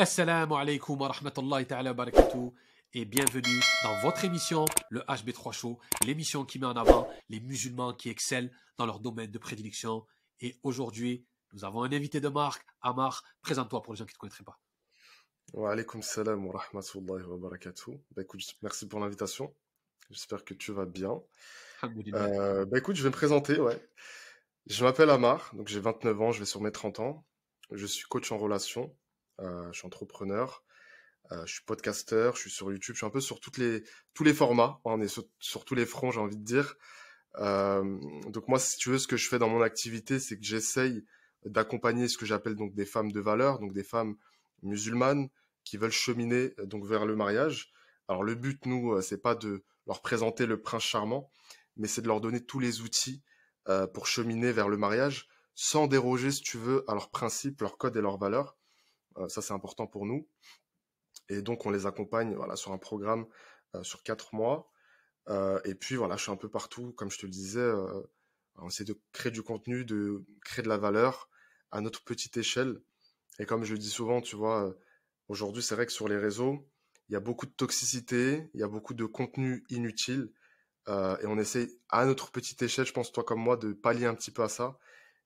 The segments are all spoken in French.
Assalamu alaikum wa rahmatullahi ta'ala barakatuh et bienvenue dans votre émission, le HB3 Show, l'émission qui met en avant les musulmans qui excellent dans leur domaine de prédilection. Et aujourd'hui, nous avons un invité de marque, Amar. Présente-toi pour les gens qui ne te connaîtraient pas. Wa alaikum salam wa rahmatullahi wa barakatuh. Bah, écoute, merci pour l'invitation. J'espère que tu vas bien. Euh, bah, écoute, je vais me présenter, ouais. Je m'appelle Amar, donc j'ai 29 ans, je vais sur mes 30 ans. Je suis coach en relation, je suis entrepreneur, euh, je suis podcasteur, je suis sur YouTube, je suis un peu sur les, tous les formats, on est sur, tous les fronts, j'ai envie de dire. Euh, donc moi, si tu veux, ce que je fais dans mon activité, c'est que j'essaye d'accompagner ce que j'appelle donc des femmes de valeur, donc des femmes musulmanes qui veulent cheminer donc vers le mariage. Alors le but, nous, c'est pas de leur présenter le prince charmant, mais c'est de leur donner tous les outils pour cheminer vers le mariage sans déroger, si tu veux, à leurs principes, leurs codes et leurs valeurs. Euh, ça, c'est important pour nous. Et donc, on les accompagne voilà, sur un programme euh, sur quatre mois. Euh, et puis, voilà, je suis un peu partout, comme je te le disais. on essaie de créer du contenu, de créer de la valeur à notre petite échelle. Et comme je le dis souvent, tu vois, aujourd'hui, c'est vrai que sur les réseaux, il y a beaucoup de toxicité, il y a beaucoup de contenu inutile. et on essaie à notre petite échelle, je pense toi comme moi, de pallier un petit peu à ça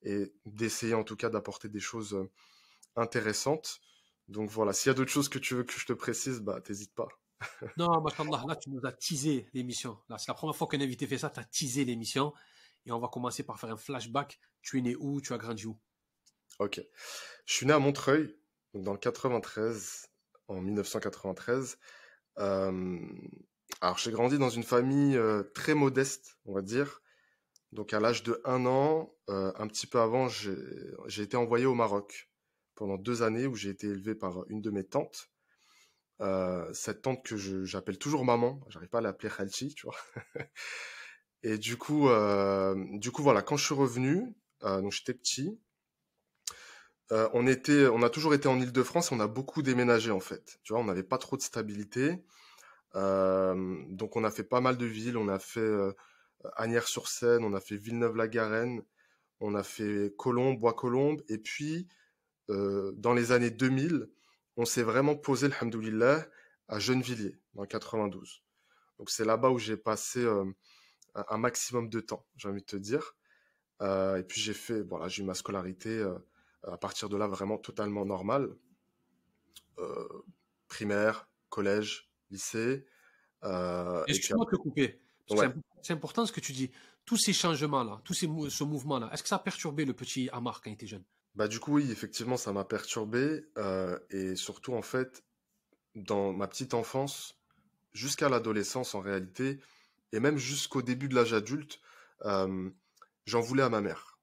et d'essayer en tout cas d'apporter des choses intéressante. Donc voilà, s'il y a d'autres choses que tu veux que je te précise, bah t'hésites pas. non, là tu nous as teasé l'émission. Là, c'est la première fois qu'un invité fait ça, tu as teasé l'émission. Et on va commencer par faire un flashback. Tu es né où? Tu as grandi où? Ok. Je suis né à Montreuil, dans le 93, en 1993. Euh, alors j'ai grandi dans une famille euh, très modeste, on va dire. Donc à l'âge de un an, euh, un petit peu avant, j'ai été envoyé au Maroc pendant deux années où j'ai été élevé par une de mes tantes. Euh, cette tante que j'appelle toujours maman, j'arrive pas à l'appeler Khalchi, tu vois. et du coup, euh, du coup voilà, quand je suis revenu, euh, donc j'étais petit, on était, on a toujours été en Île-de-France, on a beaucoup déménagé en fait. Tu vois, on n'avait pas trop de stabilité, donc on a fait pas mal de villes, on a fait Agnières-sur-Seine, on a fait Villeneuve-la-Garenne, on a fait Colombes, Bois-Colombes, et puis dans les années 2000, on s'est vraiment posé, alhamdoulilah, à Gennevilliers, dans 92. Donc c'est là-bas où j'ai passé euh, un maximum de temps, j'ai envie de te dire. Euh, et puis j'ai fait, voilà, j'ai eu ma scolarité à partir de là vraiment totalement normale. primaire, collège, lycée. Excuse-moi de te couper. C'est important ce que tu dis. Tous ces changements-là, tous ces, ce mouvement-là, est-ce que ça a perturbé le petit Amar quand il était jeune? Bah du coup oui, effectivement, ça m'a perturbé euh, et surtout en fait dans ma petite enfance jusqu'à l'adolescence en réalité et même jusqu'au début de l'âge adulte, euh, j'en voulais à ma mère.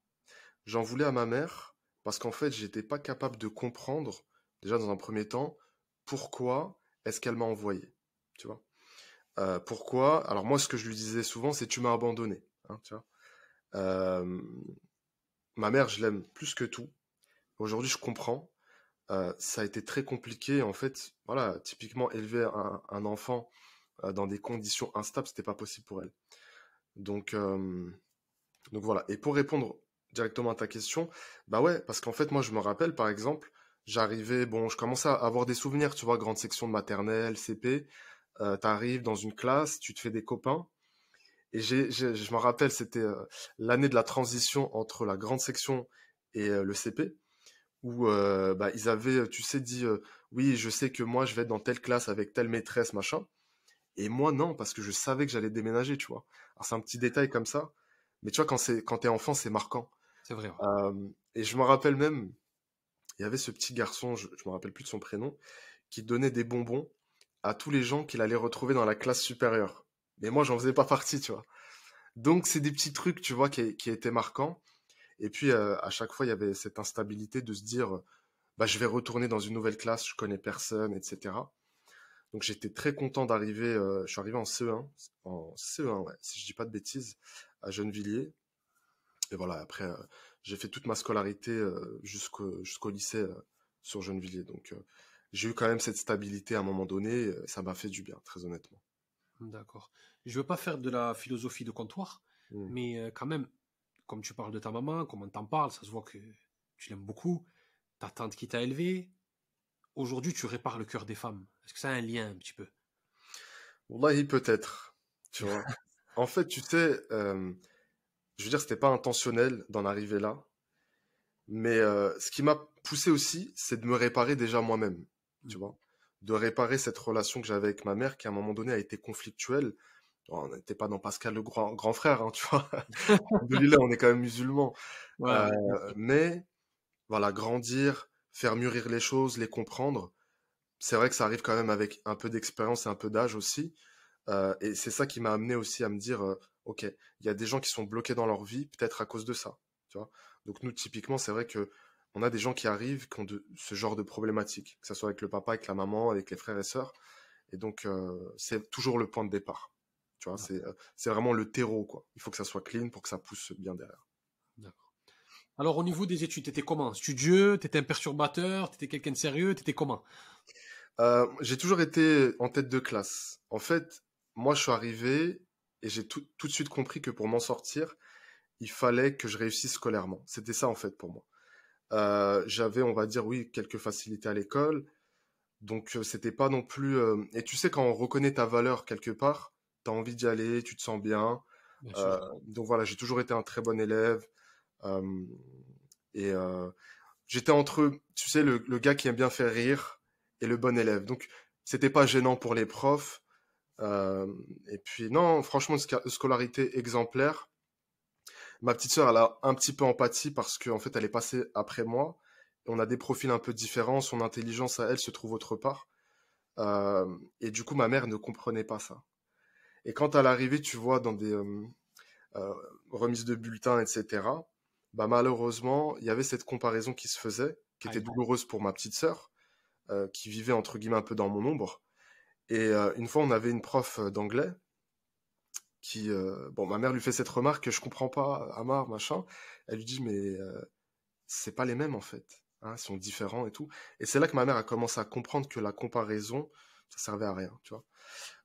J'en voulais à ma mère parce qu'en fait, j'étais pas capable de comprendre déjà dans un premier temps pourquoi est-ce qu'elle m'a envoyé, tu vois? Euh, pourquoi Alors moi, ce que je lui disais souvent, c'est tu m'as abandonné, hein, tu vois? ma mère, je l'aime plus que tout. Aujourd'hui, je comprends. Euh, ça a été très compliqué. En fait, voilà, typiquement, élever un, enfant euh, dans des conditions instables, c'était pas possible pour elle. Donc, euh, donc voilà. Et pour répondre directement à ta question, bah ouais, parce qu'en fait, moi, je me rappelle, par exemple, j'arrivais, bon, je commençais à avoir des souvenirs, tu vois, grande section de maternelle, CP. Euh, tu arrives dans une classe, tu te fais des copains. Et j'ai, je me rappelle, c'était l'année de la transition entre la grande section et le CP où euh, bah, ils avaient, tu sais, dit euh, oui, je sais que moi je vais être dans telle classe avec telle maîtresse, machin. Et moi non, parce que je savais que j'allais déménager, tu vois. Alors c'est un petit détail comme ça, mais tu vois, quand c'est quand t'es enfant, c'est marquant. C'est vrai. Euh, et je me rappelle même, il y avait ce petit garçon, je, je me rappelle plus de son prénom, qui donnait des bonbons à tous les gens qu'il allait retrouver dans la classe supérieure. Mais moi, j'en faisais pas partie, tu vois. Donc c'est des petits trucs, tu vois, qui, qui étaient marquants. Et puis, euh, à chaque fois, il y avait cette instabilité de se dire, bah, je vais retourner dans une nouvelle classe, je connais personne, etc. Donc, j'étais très content d'arriver, euh, je suis arrivé en CE1, en CE1, ouais, si je dis pas de bêtises, à Gennevilliers. Et voilà, après, euh, j'ai fait toute ma scolarité jusqu'au jusqu'au lycée sur Gennevilliers. Donc, j'ai eu quand même cette stabilité à un moment donné, ça m'a fait du bien, très honnêtement. D'accord. Je veux pas faire de la philosophie de comptoir, mmh. mais quand même, comme tu parles de ta maman, comment t'en parles, ça se voit que tu l'aimes beaucoup. Ta tante qui t'a élevé, aujourd'hui tu répares le cœur des femmes Est-ce que ça a un lien un petit peu? Wallahi, peut-être. Tu vois. en fait, tu sais, euh, je veux dire, c'était pas intentionnel d'en arriver là. Mais euh, ce qui m'a poussé aussi, c'est de me réparer déjà moi-même. Tu mmh. vois. De réparer cette relation que j'avais avec ma mère qui, à un moment donné, a été conflictuelle. On n'était pas dans Pascal le grand, grand frère, hein, tu vois. là, on est quand même musulmans. Euh, mais, voilà, grandir, faire mûrir les choses, les comprendre, c'est vrai que ça arrive quand même avec un peu d'expérience et un peu d'âge aussi. Euh, et c'est ça qui m'a amené aussi à me dire, euh, ok, il y a des gens qui sont bloqués dans leur vie, peut-être à cause de ça. Tu vois Donc nous, typiquement, c'est vrai que on a des gens qui arrivent qui ont de, ce genre de problématiques, que ce soit avec le papa, avec la maman, avec les frères et sœurs. Et donc, c'est toujours le point de départ. Tu vois, c'est, c'est vraiment le terreau, quoi. Il faut que ça soit clean pour que ça pousse bien derrière. D'accord. Alors, au niveau des études, t'étais comment? Studieux? T'étais un perturbateur? T'étais quelqu'un de sérieux? T'étais comment? Euh, j'ai toujours été en tête de classe. En fait, moi, je suis arrivé et j'ai tout, tout, de suite compris que pour m'en sortir, il fallait que je réussisse scolairement. C'était ça, en fait, pour moi. Euh, j'avais, on va dire, oui, quelques facilités à l'école. Donc, euh, c'était pas non plus. Euh, et tu sais, quand on reconnaît ta valeur quelque part, tu as envie d'y aller, tu te sens bien. Euh, donc voilà, j'ai toujours été un très bon élève. et j'étais entre, tu sais, le, le, gars qui aime bien faire rire et le bon élève. Donc, c'était pas gênant pour les profs. Euh, et puis, non, franchement, scolarité exemplaire. Ma petite sœur, elle a un petit peu empathie parce qu'en fait, elle est passée après moi. On a des profils un peu différents. Son intelligence à elle se trouve autre part. Euh, et du coup, ma mère ne comprenait pas ça. Et quand à l'arrivée, tu vois, dans des euh, remises de bulletins, etc., bah, malheureusement, il y avait cette comparaison qui se faisait, qui était douloureuse pour ma petite sœur. Euh, qui vivait entre guillemets un peu dans mon ombre. Et euh, une fois, on avait une prof euh, d'anglais qui, bon, ma mère lui fait cette remarque que je comprends pas, Amar, machin. Elle lui dit, mais c'est pas les mêmes en fait. Hein, ils sont différents et tout. Et c'est là que ma mère a commencé à comprendre que la comparaison, ça servait à rien, tu vois.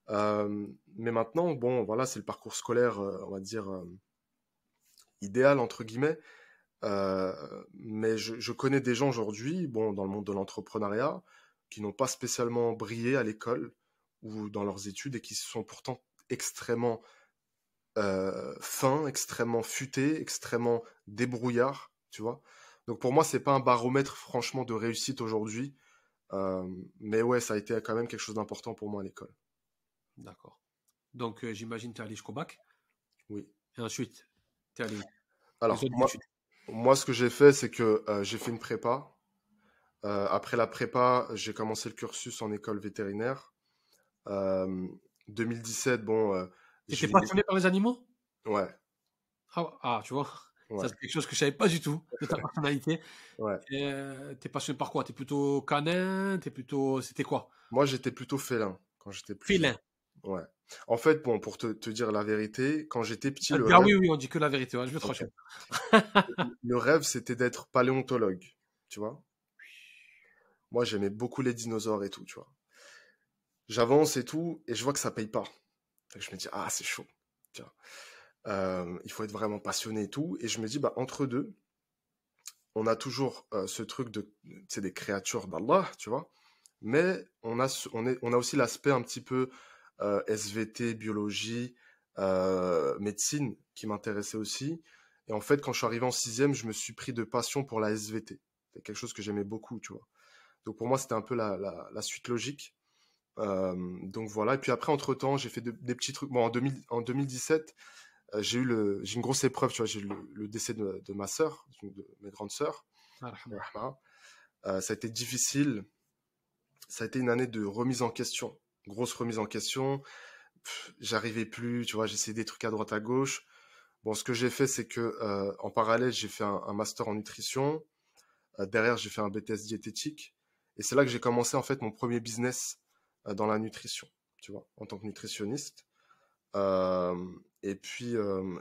Mais maintenant, bon, voilà, c'est le parcours scolaire, on va dire, idéal, entre guillemets. Euh, mais je, connais des gens aujourd'hui, bon, dans le monde de l'entrepreneuriat, qui n'ont pas spécialement brillé à l'école ou dans leurs études et qui sont pourtant extrêmement euh, fins, extrêmement futés, extrêmement débrouillards, tu vois. Donc pour moi, c'est pas un baromètre franchement de réussite aujourd'hui, euh, mais ouais, ça a été quand même quelque chose d'important pour moi à l'école. D'accord. Donc euh, j'imagine tu es allé jusqu'au bac? Oui. Et ensuite, tu es allé. Alors moi, moi, ce que j'ai fait, c'est que euh, j'ai fait une prépa. Euh, après la prépa, j'ai commencé le cursus en école vétérinaire. 2017, euh, bon. T'étais passionné par les animaux? Ouais. Ah, ah, tu vois c'est quelque chose que je savais pas du tout de ta personnalité. ouais. T'es passionné par quoi? T'es plutôt canin? T'es plutôt. C'était quoi? Moi, j'étais plutôt félin quand j'étais plus. Félin Ouais. En fait, bon, pour te, te dire la vérité, quand j'étais petit. Ah, ah oui, oui, on dit que la vérité. je vais te okay. Le rêve, c'était d'être paléontologue. Tu vois Moi, j'aimais beaucoup les dinosaures et tout, tu vois. J'avance et tout, et je vois que ça paye pas. je me dis, ah, c'est chaud. Euh, il faut être vraiment passionné et tout. Et je me dis, bah, entre deux, on a toujours euh, ce truc de. C'est des créatures d'Allah, tu vois. Mais on a, on, est, on a aussi l'aspect un petit peu euh, SVT, biologie, euh, médecine qui m'intéressait aussi. Et en fait, quand je suis arrivé en sixième, je me suis pris de passion pour la SVT. C'est quelque chose que j'aimais beaucoup, tu vois. Donc pour moi, c'était un peu la, la, la suite logique. Euh, donc voilà. Et puis après, entre temps, j'ai fait des petits trucs. Bon, en, 2000, en 2017, euh, j'ai eu le, j'ai une grosse épreuve, tu vois. J'ai eu le, décès de, de, ma sœur, de mes grandes sœurs. Euh, ça a été difficile. Ça a été une année de remise en question grosse remise en question. J'arrivais plus, tu vois, j'essayais des trucs à droite à gauche. Bon, ce que j'ai fait, c'est que euh, en parallèle, j'ai fait un, master en nutrition. Euh, derrière, j'ai fait un BTS diététique. Et c'est là que j'ai commencé en fait mon premier business euh, dans la nutrition, tu vois, en tant que nutritionniste. et puis,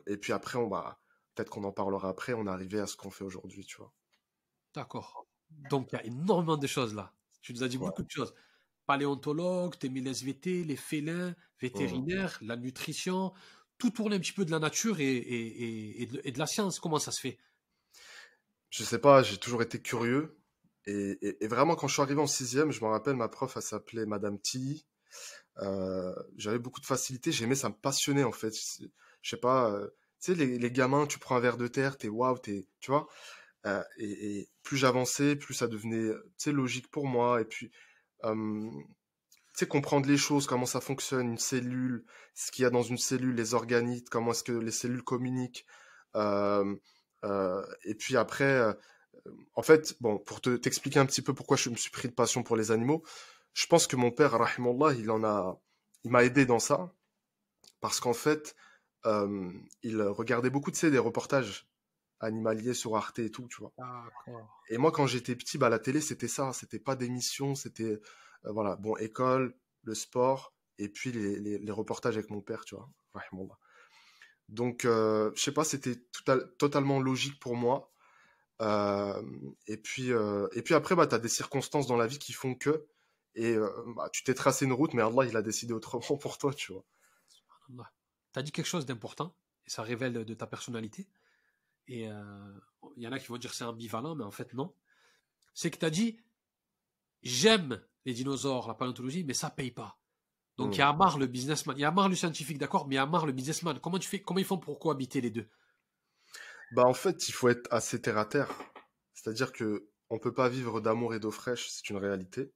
et puis après, on va peut-être qu'on en parlera après. On est arrivé à ce qu'on fait aujourd'hui, tu vois. D'accord. Donc il y a énormément de choses là. Tu nous as dit beaucoup de choses paléontologue, t'aimes les SVT, les félins, vétérinaires, la nutrition, tout tourne un petit peu de la nature et, et, et, de, la science. Comment ça se fait? Je sais pas, j'ai toujours été curieux Et, vraiment, quand je suis arrivé en sixième, je me rappelle, ma prof, elle s'appelait Madame T. Euh, j'avais beaucoup de facilité, j'aimais, ça me passionnait en fait. Je sais pas, euh, tu sais, les, gamins, tu prends un verre de terre, t'es waouh, t'es, tu vois? Euh, et, plus j'avançais, plus ça devenait, tu logique pour moi. Et puis, tu sais, comprendre les choses, comment ça fonctionne, une cellule, ce qu'il y a dans une cellule, les organites, comment est-ce que les cellules communiquent. et puis après, en fait, bon, pour te, t'expliquer un petit peu pourquoi je me suis pris de passion pour les animaux, je pense que mon père, rahimallah, il en a, il m'a aidé dans ça, parce qu'en fait, euh, il regardait beaucoup de des reportages animaliers sur Arte et tout, tu vois. Et moi, quand j'étais petit, bah, la télé, c'était ça, c'était pas d'émission, c'était, euh, voilà, bon, école, le sport, et puis les, les, reportages avec mon père, tu vois, rahimallah. Donc, euh, je sais pas, c'était totalement logique pour moi euh, et puis, euh, et puis après, bah, tu as des circonstances dans la vie qui font que, et bah, tu t'es tracé une route, mais Allah, il a décidé autrement pour toi, tu vois. Tu as dit quelque chose d'important, et ça révèle de ta personnalité. Et il y en a qui vont dire c'est ambivalent, mais en fait, non. C'est que tu as dit j'aime les dinosaures, la paléontologie, mais ça paye pas. Donc il y a marre le businessman, il y a marre le scientifique, d'accord, mais il y a marre le businessman. Comment tu fais, comment ils font pour cohabiter les deux? Bah en fait, il faut être assez terre à terre. C'est-à-dire que on peut pas vivre d'amour et d'eau fraîche, c'est une réalité.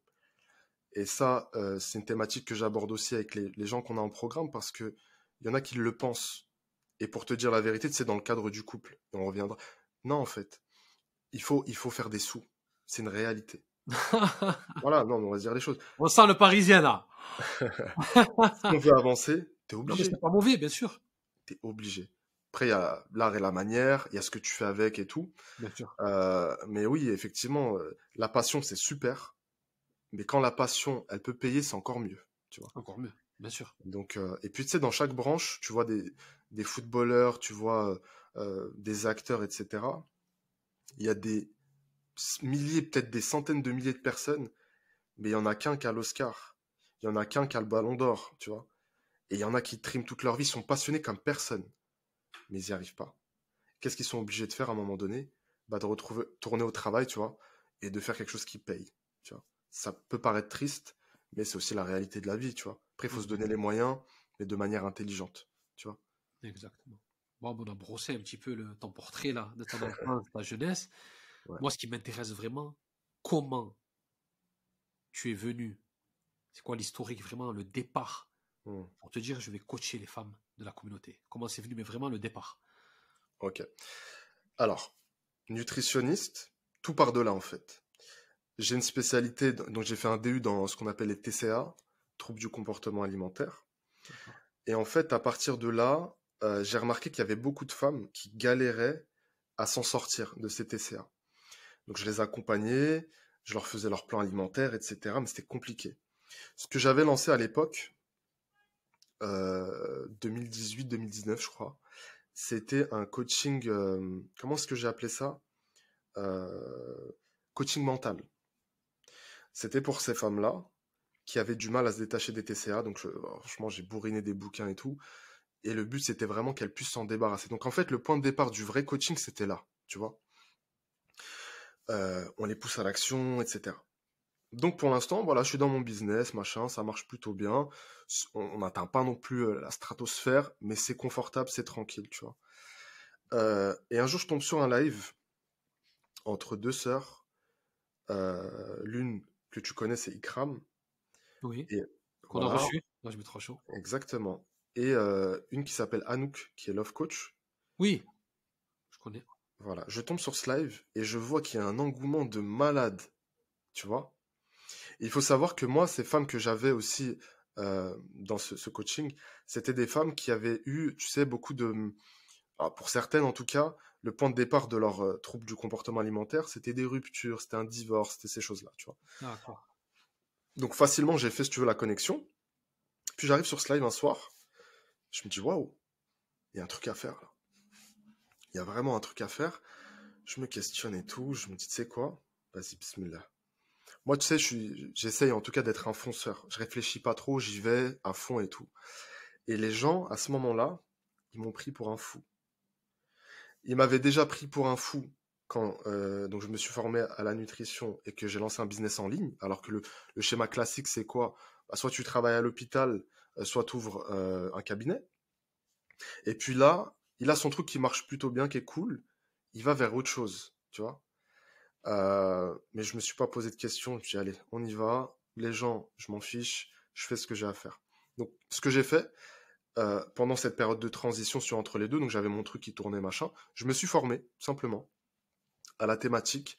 Et ça, euh, c'est une thématique que j'aborde aussi avec les, gens qu'on a en programme parce que il y en a qui le pensent. Et pour te dire la vérité, c'est dans le cadre du couple. on reviendra. Non, en fait, il faut, il faut faire des sous. C'est une réalité. voilà, non, on va dire les choses. On sent le Parisien là. si on veut avancer, t'es obligé. C'est pas mauvais, bien sûr. T'es obligé. Après, il y a l'art et la manière, il y a ce que tu fais avec et tout. Bien sûr. Euh, mais oui, effectivement, euh, la passion, c'est super. Mais quand la passion, elle peut payer, c'est encore mieux. Tu vois. Encore mieux, bien sûr. Donc, euh, et puis, tu sais, dans chaque branche, tu vois des, des footballeurs, tu vois des acteurs, etc. Il y a des milliers, peut-être des centaines de milliers de personnes, mais il y en a qu'un qui a l'Oscar. Il y en a qu'un qui a le Ballon d'Or, tu vois. Et il y en a qui triment toute leur vie, sont passionnés comme personne mais ils n'y arrivent pas. Qu'est-ce qu'ils sont obligés de faire à un moment donné? Bah, De retrouver, tourner au travail, tu vois, et de faire quelque chose qui paye, tu vois. Ça peut paraître triste, mais c'est aussi la réalité de la vie, tu vois. Après, il faut se donner les moyens, mais de manière intelligente. Exactement. Bon, on a brossé un petit peu le, ton portrait, là, de ton enfance, ta jeunesse. Moi, ce qui m'intéresse vraiment, comment tu es venu? C'est quoi l'historique, vraiment, le départ? Mmh. pour te dire, je vais coacher les femmes de la communauté Comment c'est venu, mais vraiment le départ? Ok. Alors, nutritionniste, tout par de là en fait. J'ai une spécialité, donc j'ai fait un DU dans ce qu'on appelle les TCA, troubles du comportement alimentaire. Et en fait, à partir de là, euh, j'ai remarqué qu'il y avait beaucoup de femmes qui galéraient à s'en sortir de ces TCA. Donc je les accompagnais, je leur faisais leur plan alimentaire, etc. Mais c'était compliqué. Ce que j'avais lancé à l'époque, 2018-2019, euh, je crois. C'était un coaching, euh, comment est-ce que j'ai appelé ça? Coaching mental. C'était pour ces femmes-là qui avaient du mal à se détacher des TCA. Donc, franchement, j'ai bourriné des bouquins et tout. Et le but, c'était vraiment qu'elles puissent s'en débarrasser. Donc, en fait, le point de départ du vrai coaching, c'était là, tu vois. on les pousse à l'action, etc. Donc pour l'instant, voilà, je suis dans mon business, machin, ça marche plutôt bien. On n'atteint pas non plus euh, la stratosphère, mais c'est confortable, c'est tranquille, tu vois. Euh, et un jour, je tombe sur un live entre deux sœurs. Euh, l'une que tu connais, c'est Ikram. Oui. Et qu'on a reçu. Moi, je me trop chaud. Exactement. Et une qui s'appelle Anouk, qui est love coach. Oui, je connais. Voilà, je tombe sur ce live et je vois qu'il y a un engouement de malade, tu vois? Il faut savoir que moi, ces femmes que j'avais aussi euh, dans ce, coaching, c'était des femmes qui avaient eu, tu sais, beaucoup de... Ah, pour certaines en tout cas, le point de départ de leur euh, trouble du comportement alimentaire, c'était des ruptures, c'était un divorce, c'était ces choses-là, tu vois. Donc facilement, j'ai fait, si tu veux, la connexion. Puis j'arrive sur ce live un soir, je me dis, waouh, il y a un truc à faire là. Il y a vraiment un truc à faire. Je me questionne et tout, je me dis, tu sais quoi? Vas-y, bismillah. Moi, tu sais, j'essaye en tout cas d'être un fonceur. Je réfléchis pas trop, j'y vais à fond et tout. Et les gens, à ce moment-là, ils m'ont pris pour un fou. Ils m'avaient déjà pris pour un fou quand donc je me suis formé à la nutrition et que j'ai lancé un business en ligne, alors que le, schéma classique, c'est quoi? Bah, Soit tu travailles à l'hôpital, soit tu ouvres un cabinet. Et puis là, il a son truc qui marche plutôt bien, qui est cool. Il va vers autre chose, tu vois. mais je me suis pas posé de questions. Je me suis dit, allez, on y va. Les gens, je m'en fiche. Je fais ce que j'ai à faire. Donc, ce que j'ai fait, euh, pendant cette période de transition sur entre les deux, donc j'avais mon truc qui tournait machin, je me suis formé simplement à la thématique.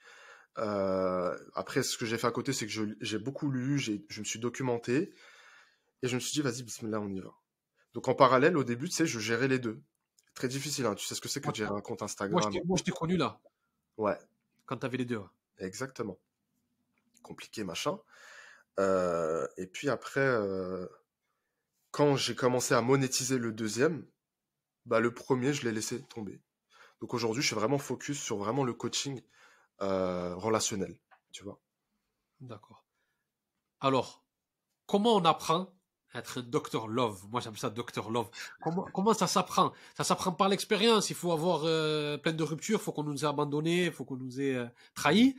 Euh, après, ce que j'ai fait à côté, c'est que j'ai beaucoup lu, je me suis documenté et je me suis dit, vas-y, bismillah, on y va. Donc en parallèle, au début, tu sais, je gérais les deux. Très difficile, hein. tu sais ce que c'est que de gérer un compte Instagram? Moi, je t'ai connu là. Ouais. Quand tu avais les deux. Exactement. Compliqué, machin. Euh, et puis après, quand j'ai commencé à monétiser le deuxième, bah le premier, je l'ai laissé tomber. Donc aujourd'hui, je suis vraiment focus sur vraiment le coaching euh, relationnel, tu vois. D'accord. Alors, comment on apprend être un docteur love Moi, j'aime ça, docteur love. Comment, comment ça s'apprend? Ça s'apprend par l'expérience. Il faut avoir euh, plein de ruptures. Il faut qu'on nous ait abandonnés. Il faut qu'on nous ait euh, trahis.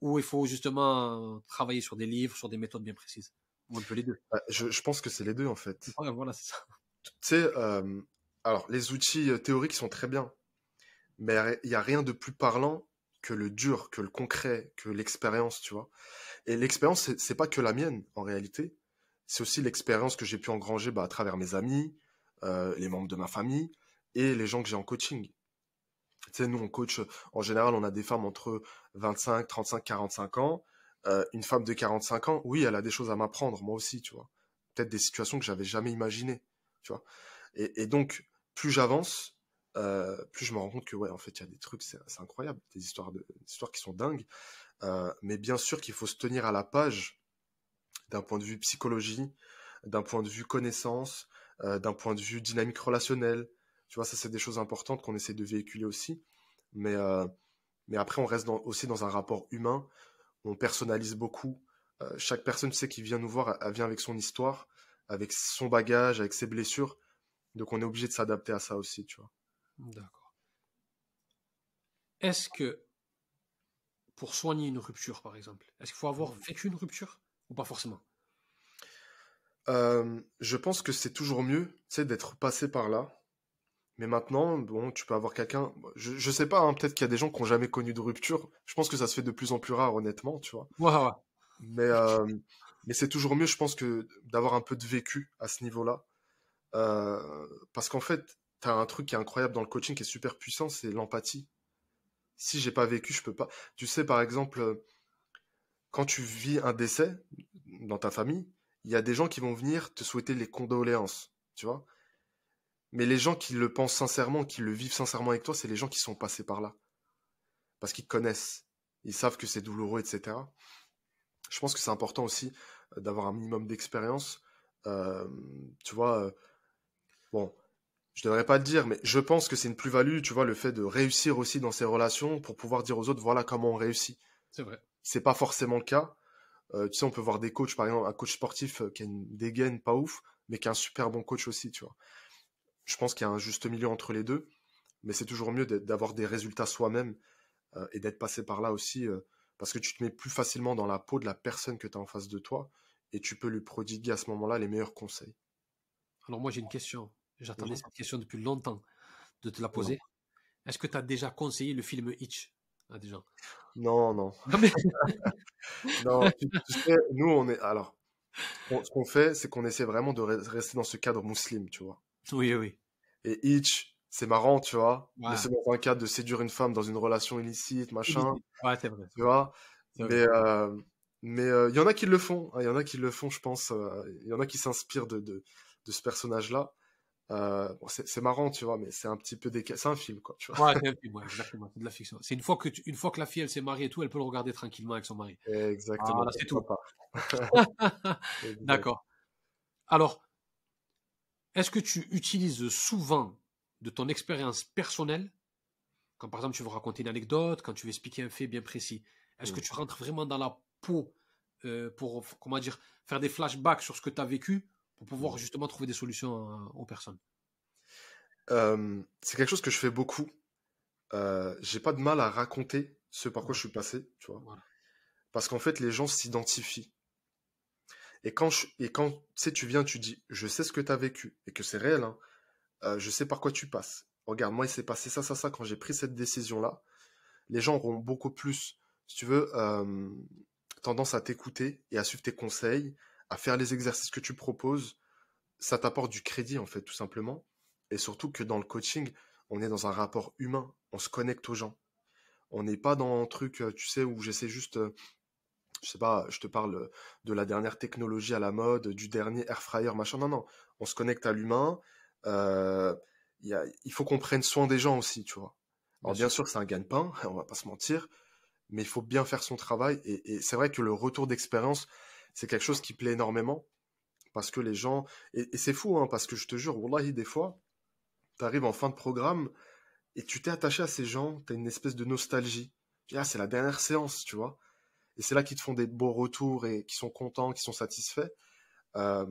Ou il faut justement travailler sur des livres, sur des méthodes bien précises les deux. Bah, je, pense que c'est les deux en fait. voilà, c'est ça. Tu sais, euh, alors les outils euh, théoriques sont très bien, mais il n'y a rien de plus parlant que le dur, que le concret, que l'expérience, tu vois. Et l'expérience, c'est pas que la mienne en réalité, c'est aussi l'expérience que j'ai pu engranger bah, à travers mes amis, euh, les membres de ma famille et les gens que j'ai en coaching. Tu sais, nous, on coach, en général, on a des femmes entre 25, 35, 45 ans. Euh, une femme de 45 ans, oui, elle a des choses à m'apprendre, moi aussi, tu vois. Peut-être des situations que j'avais jamais imaginées, tu vois. Et, donc, plus j'avance, euh, plus je me rends compte que, ouais, en fait, il y a des trucs, c'est incroyable, des histoires, de, histoires qui sont dingues. Mais bien sûr qu'il faut se tenir à la page d'un point de vue psychologie, d'un point de vue connaissance, d'un point de vue dynamique relationnelle. Tu vois, ça, c'est des choses importantes qu'on essaie de véhiculer aussi. Mais, mais après, on reste aussi dans un rapport humain on personnalise beaucoup. Euh, chaque personne, sait qui vient nous voir, elle vient avec son histoire, avec son bagage, avec ses blessures. Donc on est obligé de s'adapter à ça aussi, tu vois. D'accord. Est-ce que pour soigner une rupture, par exemple, est-ce qu'il faut avoir mmh. vécu une rupture? Ou pas forcément euh, Je pense que c'est toujours mieux, d'être passé par là mais maintenant, bon, tu peux avoir quelqu'un. Je, je sais pas, hein, peut-être qu'il y a des gens qui n'ont jamais connu de rupture. Je pense que ça se fait de plus en plus rare, honnêtement, tu vois. Ouais, ouais. Mais, euh, mais c'est toujours mieux, je pense, que d'avoir un peu de vécu à ce niveau-là. Euh, parce qu'en fait, tu as un truc qui est incroyable dans le coaching, qui est super puissant, c'est l'empathie. Si j'ai pas vécu, je peux pas. Tu sais, par exemple, quand tu vis un décès dans ta famille, il y a des gens qui vont venir te souhaiter les condoléances, tu vois. Mais les gens qui le pensent sincèrement, qui le vivent sincèrement avec toi, c'est les gens qui sont passés par là. Parce qu'ils connaissent. Ils savent que c'est douloureux, etc. Je pense que c'est important aussi euh, d'avoir un minimum d'expérience. Euh, tu vois, euh, bon, je devrais pas le dire, mais je pense que c'est une plus-value, tu vois, le fait de réussir aussi dans ces relations pour pouvoir dire aux autres, voilà comment on réussit. C'est vrai. C'est pas forcément le cas. tu sais, on peut voir des coachs, par exemple, un coach sportif qui a une dégaine pas ouf, mais qui est un super bon coach aussi, tu vois je pense qu'il y a un juste milieu entre les deux, mais c'est toujours mieux d'avoir des résultats soi-même euh, et d'être passé par là aussi, euh, parce que tu te mets plus facilement dans la peau de la personne que tu as en face de toi, et tu peux lui prodiguer à ce moment-là les meilleurs conseils. Alors moi j'ai une question, j'attendais cette question depuis longtemps de te la poser. Est-ce que tu as déjà conseillé le film Hitch? Non, non. Non, tu, sais, nous on est... Alors, ce qu'on fait, c'est qu'on essaie vraiment de rester dans ce cadre musulman, tu vois. Oui, oui. Et Hitch, c'est marrant, tu vois. Mais c'est dans un cadre de séduire une femme dans une relation illicite, machin. Ouais, c'est vrai. Tu vois. Mais euh, mais il euh, y en a qui le font. Il hein, y en a qui le font, je pense. Il euh, y en a qui s'inspirent de, de, de, ce personnage-là. Bon, c'est marrant, tu vois, mais c'est un petit peu décalé. C'est un film, quoi. Tu vois. Ouais, c'est un film, ouais, exactement. C'est de la fiction. C'est une fois que une fois que la fille elle s'est mariée et tout, elle peut le regarder tranquillement avec son mari. Exactement. c'est tout. D'accord. Alors, est-ce que tu utilises souvent de ton expérience personnelle, quand par exemple tu veux raconter une anecdote, quand tu veux expliquer un fait bien précis, est-ce que mmh. tu rentres vraiment dans la peau euh, pour, comment dire, faire des flashbacks sur ce que tu as vécu? Pour pouvoir justement trouver des solutions euh, aux personnes C'est quelque chose que je fais beaucoup. Euh, j'ai pas de mal à raconter ce par quoi je suis passé, tu vois. Parce qu'en fait, les gens s'identifient. Et quand, je, et quand tu sais, tu viens, tu dis, je sais ce que tu as vécu, et que c'est réel, hein, euh, je sais par quoi tu passes. Regarde, moi, il s'est passé ça, ça, ça, quand j'ai pris cette décision-là. Les gens auront beaucoup plus, si tu veux, euh, tendance à t'écouter et à suivre tes conseils, à faire les exercices que tu proposes. Ça t'apporte du crédit, en fait, tout simplement. Et surtout que dans le coaching, on est dans un rapport humain. On se connecte aux gens. On n'est pas dans un truc, euh, tu sais, où j'essaie juste je sais pas, je te parle de la dernière technologie à la mode, du dernier air fryer, machin. Non, non, on se connecte à l'humain. Euh, il faut qu'on prenne soin des gens aussi, tu vois. Alors bien, sûr, c'est un gagne-pain, on va pas se mentir, mais il faut bien faire son travail. Et, c'est vrai que le retour d'expérience, c'est quelque chose qui plaît énormément, parce que les gens... Et, c'est fou, hein, parce que je te jure, wallahi, des fois, tu arrives en fin de programme, et tu t'es attaché à ces gens, tu as une espèce de nostalgie. Ah, c'est la dernière séance, tu vois. Et c'est là qu'ils te font des beaux retours et qui sont contents, qui sont satisfaits. Euh,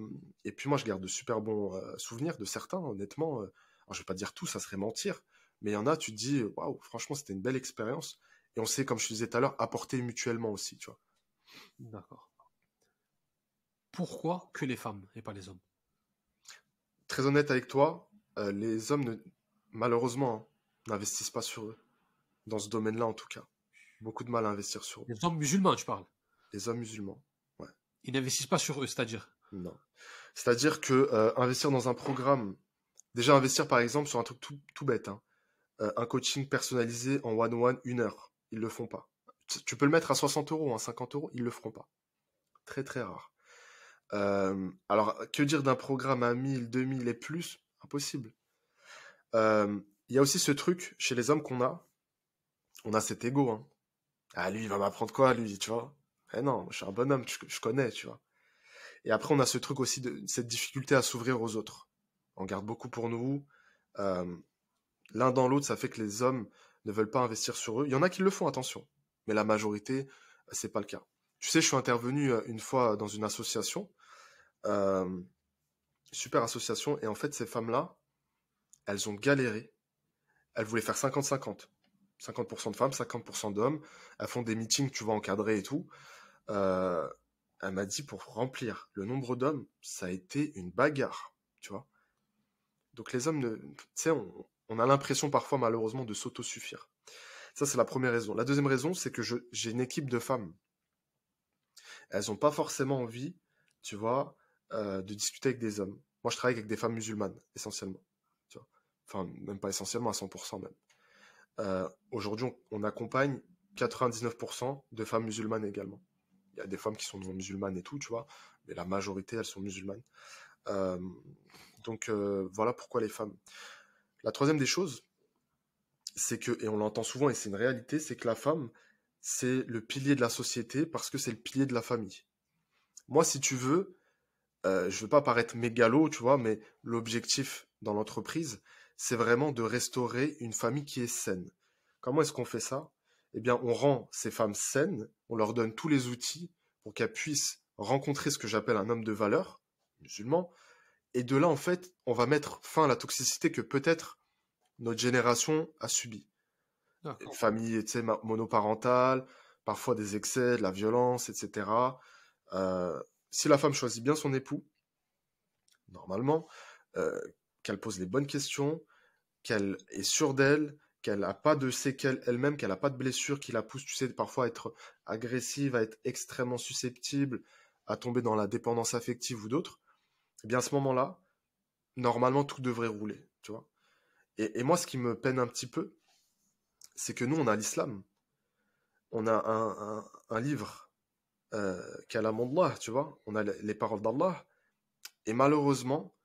et puis moi, je garde de super bons euh, souvenirs de certains, honnêtement. Euh, alors, je vais pas dire tout, ça serait mentir. Mais il y en a, tu te dis, waouh, franchement, c'était une belle expérience. Et on sait, comme je te disais tout à l'heure, apporter mutuellement aussi, tu vois. D'accord. Pourquoi que les femmes et pas les hommes? Très honnête avec toi, les hommes, ne, malheureusement, hein, n'investissent pas sur eux. Dans ce domaine-là, en tout cas beaucoup de mal à investir sur eux. Les hommes musulmans, tu parles? Les hommes musulmans, ouais. Ils n'investissent pas sur eux, c'est-à-dire? Non. C'est-à-dire que euh, investir dans un programme, déjà investir par exemple sur un truc tout, bête, hein, euh, un coaching personnalisé en one-one, une heure, ils le font pas. Tu peux le mettre à 60 euros, à 50 euros, ils le feront pas. Très très rare. Alors, que dire d'un programme à 1000, 2000 et plus? Impossible. Il y a aussi ce truc chez les hommes qu'on a. On a cet ego. Hein. Ah, lui, il va m'apprendre quoi, lui, tu vois? Eh non, je suis un bonhomme, je, connais, tu vois. Et après, on a ce truc aussi de cette difficulté à s'ouvrir aux autres. On garde beaucoup pour nous. L'un dans l'autre, ça fait que les hommes ne veulent pas investir sur eux. Il y en a qui le font, attention. Mais la majorité, c'est pas le cas. Tu sais, je suis intervenu euh, une fois dans une association, euh, super association, et en fait, ces femmes-là, elles ont galéré. Elles voulaient faire 50-50. 50% de femmes, 50% d'hommes. Elles font des meetings, tu vois, encadrés et tout. Euh, elle m'a dit pour remplir le nombre d'hommes, ça a été une bagarre, tu vois. Donc les hommes, tu sais, on, a l'impression parfois malheureusement de s'autosuffire. Ça, c'est la première raison. La deuxième raison, c'est que j'ai une équipe de femmes. Elles n'ont pas forcément envie, tu vois, euh, de discuter avec des hommes. Moi, je travaille avec des femmes musulmanes, essentiellement. Enfin, même pas essentiellement, à 100% même. Euh, aujourd'hui, on, accompagne 99% de femmes musulmanes également. Il y a des femmes qui sont non musulmanes et tout, tu vois, mais la majorité, elles sont musulmanes. Euh, donc voilà pourquoi les femmes. La troisième des choses, c'est que, et on l'entend souvent et c'est une réalité, c'est que la femme, c'est le pilier de la société parce que c'est le pilier de la famille. Moi, si tu veux, euh, je veux pas paraître mégalo, tu vois, mais l'objectif dans l'entreprise, c'est vraiment de restaurer une famille qui est saine. Comment est-ce qu'on fait ça? Eh bien, on rend ces femmes saines, on leur donne tous les outils pour qu'elles puissent rencontrer ce que j'appelle un homme de valeur, musulman, et de là, en fait, on va mettre fin à la toxicité que peut-être notre génération a subie. Une famille monoparentale, parfois des excès, de la violence, etc. Euh, si la femme choisit bien son époux, normalement, euh, qu'elle pose les bonnes questions, qu'elle est sûre d'elle, qu'elle n'a pas de séquelles elle-même, qu'elle n'a pas de blessures qui la poussent, tu sais, parfois à être agressive, à être extrêmement susceptible, à tomber dans la dépendance affective ou d'autres, eh bien à ce moment-là, normalement tout devrait rouler, tu vois. Et, moi, ce qui me peine un petit peu, c'est que nous, on a l'islam. On a un, livre Allah, tu vois. On a les paroles d'Allah. Et malheureusement,